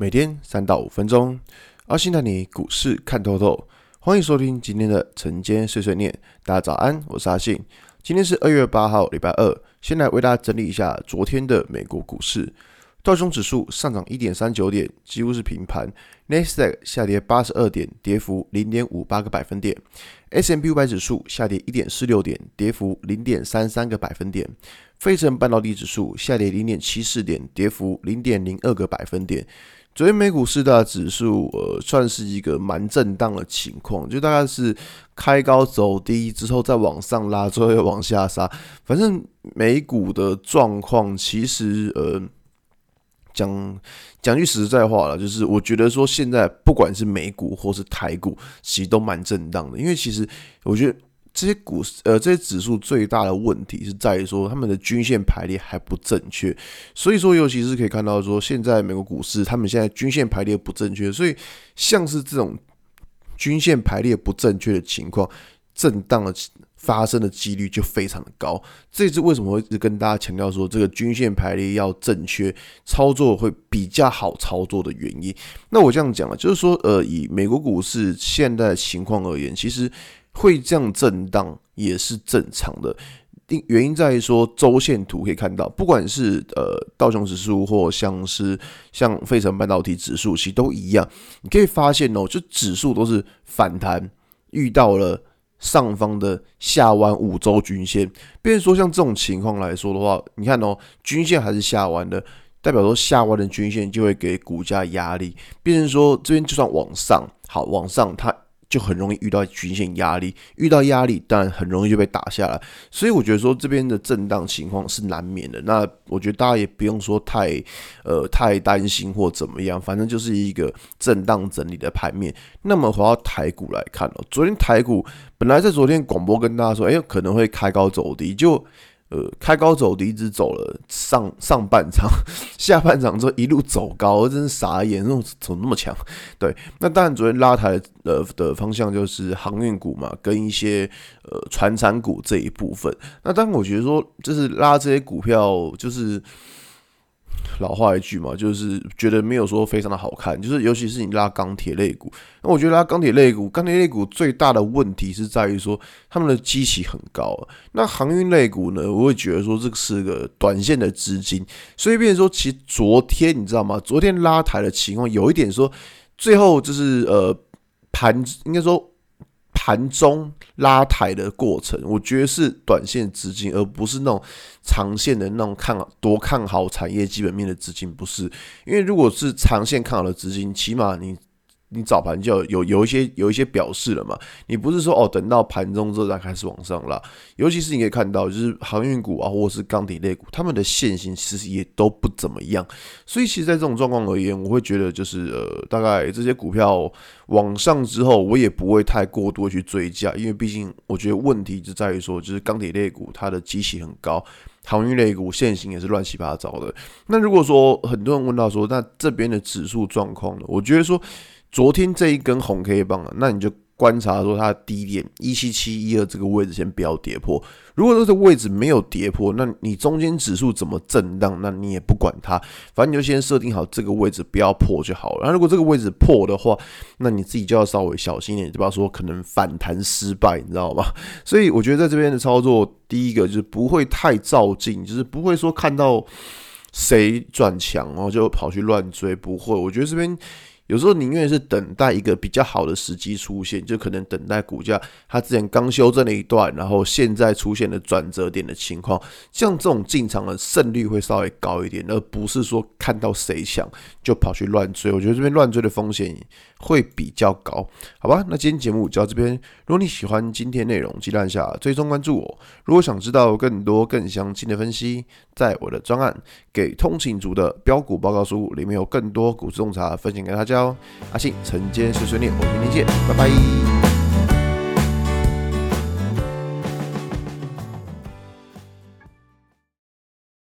每天三到五分钟，阿信带你股市看透透。欢迎收听今天的晨间碎碎念。大家早安，我是阿信。今天是二月八号，礼拜二。先来为大家整理一下昨天的美国股市。道琼指数上涨一点三九点，几乎是平盘。纳斯达克下跌八十二点，跌幅零点五八个百分点。S&P 五百指数下跌一点四六点，跌幅零点三三个百分点。费城半导体指数下跌零点七四点，跌幅零点零二个百分点。昨天美股四大指数，呃，算是一个蛮震荡的情况，就大概是开高走低之后再往上拉，最后又往下杀。反正美股的状况，其实呃，讲讲句实在话了，就是我觉得说现在不管是美股或是台股，其实都蛮震荡的，因为其实我觉得。这些股市呃，这些指数最大的问题是在于说，他们的均线排列还不正确。所以说，尤其是可以看到说，现在美国股市他们现在均线排列不正确，所以像是这种均线排列不正确的情况，震荡的发生的几率就非常的高。这次为什么会跟大家强调说，这个均线排列要正确，操作会比较好操作的原因。那我这样讲啊，就是说，呃，以美国股市现在的情况而言，其实。会这样震荡也是正常的，因原因在于说周线图可以看到，不管是呃道琼指数或像是像费城半导体指数，其实都一样。你可以发现哦，就指数都是反弹，遇到了上方的下弯五周均线。比如说像这种情况来说的话，你看哦，均线还是下弯的，代表说下弯的均线就会给股价压力。变成说这边就算往上，好往上它。就很容易遇到均线压力，遇到压力，当然很容易就被打下来。所以我觉得说这边的震荡情况是难免的。那我觉得大家也不用说太呃太担心或怎么样，反正就是一个震荡整理的盘面。那么回到台股来看哦，昨天台股本来在昨天广播跟大家说，哎，可能会开高走低，就。呃，开高走低，一直走了上上半场，下半场之后一路走高，真是傻眼，那怎么那么强？对，那当然昨天拉抬的的方向就是航运股嘛，跟一些呃船产股这一部分。那当然，我觉得说就是拉这些股票就是。老话一句嘛，就是觉得没有说非常的好看，就是尤其是你拉钢铁类股，那我觉得拉钢铁类股，钢铁类股最大的问题是在于说他们的基期很高。那航运类股呢，我会觉得说这个是个短线的资金，所以变成说，其实昨天你知道吗？昨天拉抬的情况有一点说，最后就是呃盘应该说。盘中拉抬的过程，我觉得是短线资金，而不是那种长线的那种看多看好产业基本面的资金，不是。因为如果是长线看好的资金，起码你。你早盘就有有一些有一些表示了嘛？你不是说哦，等到盘中之后再开始往上拉。尤其是你可以看到，就是航运股啊，或者是钢铁类股，他们的线型其实也都不怎么样。所以，其实，在这种状况而言，我会觉得就是呃，大概这些股票往上之后，我也不会太过多去追加，因为毕竟我觉得问题就在于说，就是钢铁类股它的基期很高，航运类股线型也是乱七八糟的。那如果说很多人问到说，那这边的指数状况呢？我觉得说。昨天这一根红 K 棒啊，那你就观察说它低点一七七一二这个位置先不要跌破。如果说这个位置没有跌破，那你中间指数怎么震荡，那你也不管它，反正你就先设定好这个位置不要破就好了。那如果这个位置破的话，那你自己就要稍微小心一点，就不要说可能反弹失败，你知道吗？所以我觉得在这边的操作，第一个就是不会太照镜，就是不会说看到谁转强然后就跑去乱追，不会。我觉得这边。有时候宁愿是等待一个比较好的时机出现，就可能等待股价它之前刚修正了一段，然后现在出现了转折点的情况，像这种进场的胜率会稍微高一点，而不是说看到谁强就跑去乱追。我觉得这边乱追的风险会比较高，好吧？那今天节目就到这边。如果你喜欢今天内容，记得按下追踪关注我。如果想知道更多更详尽的分析，在我的专案《给通勤族的标股报告书》里面有更多股市洞察分享给大家。阿信晨间碎碎念，我们明天见，拜拜。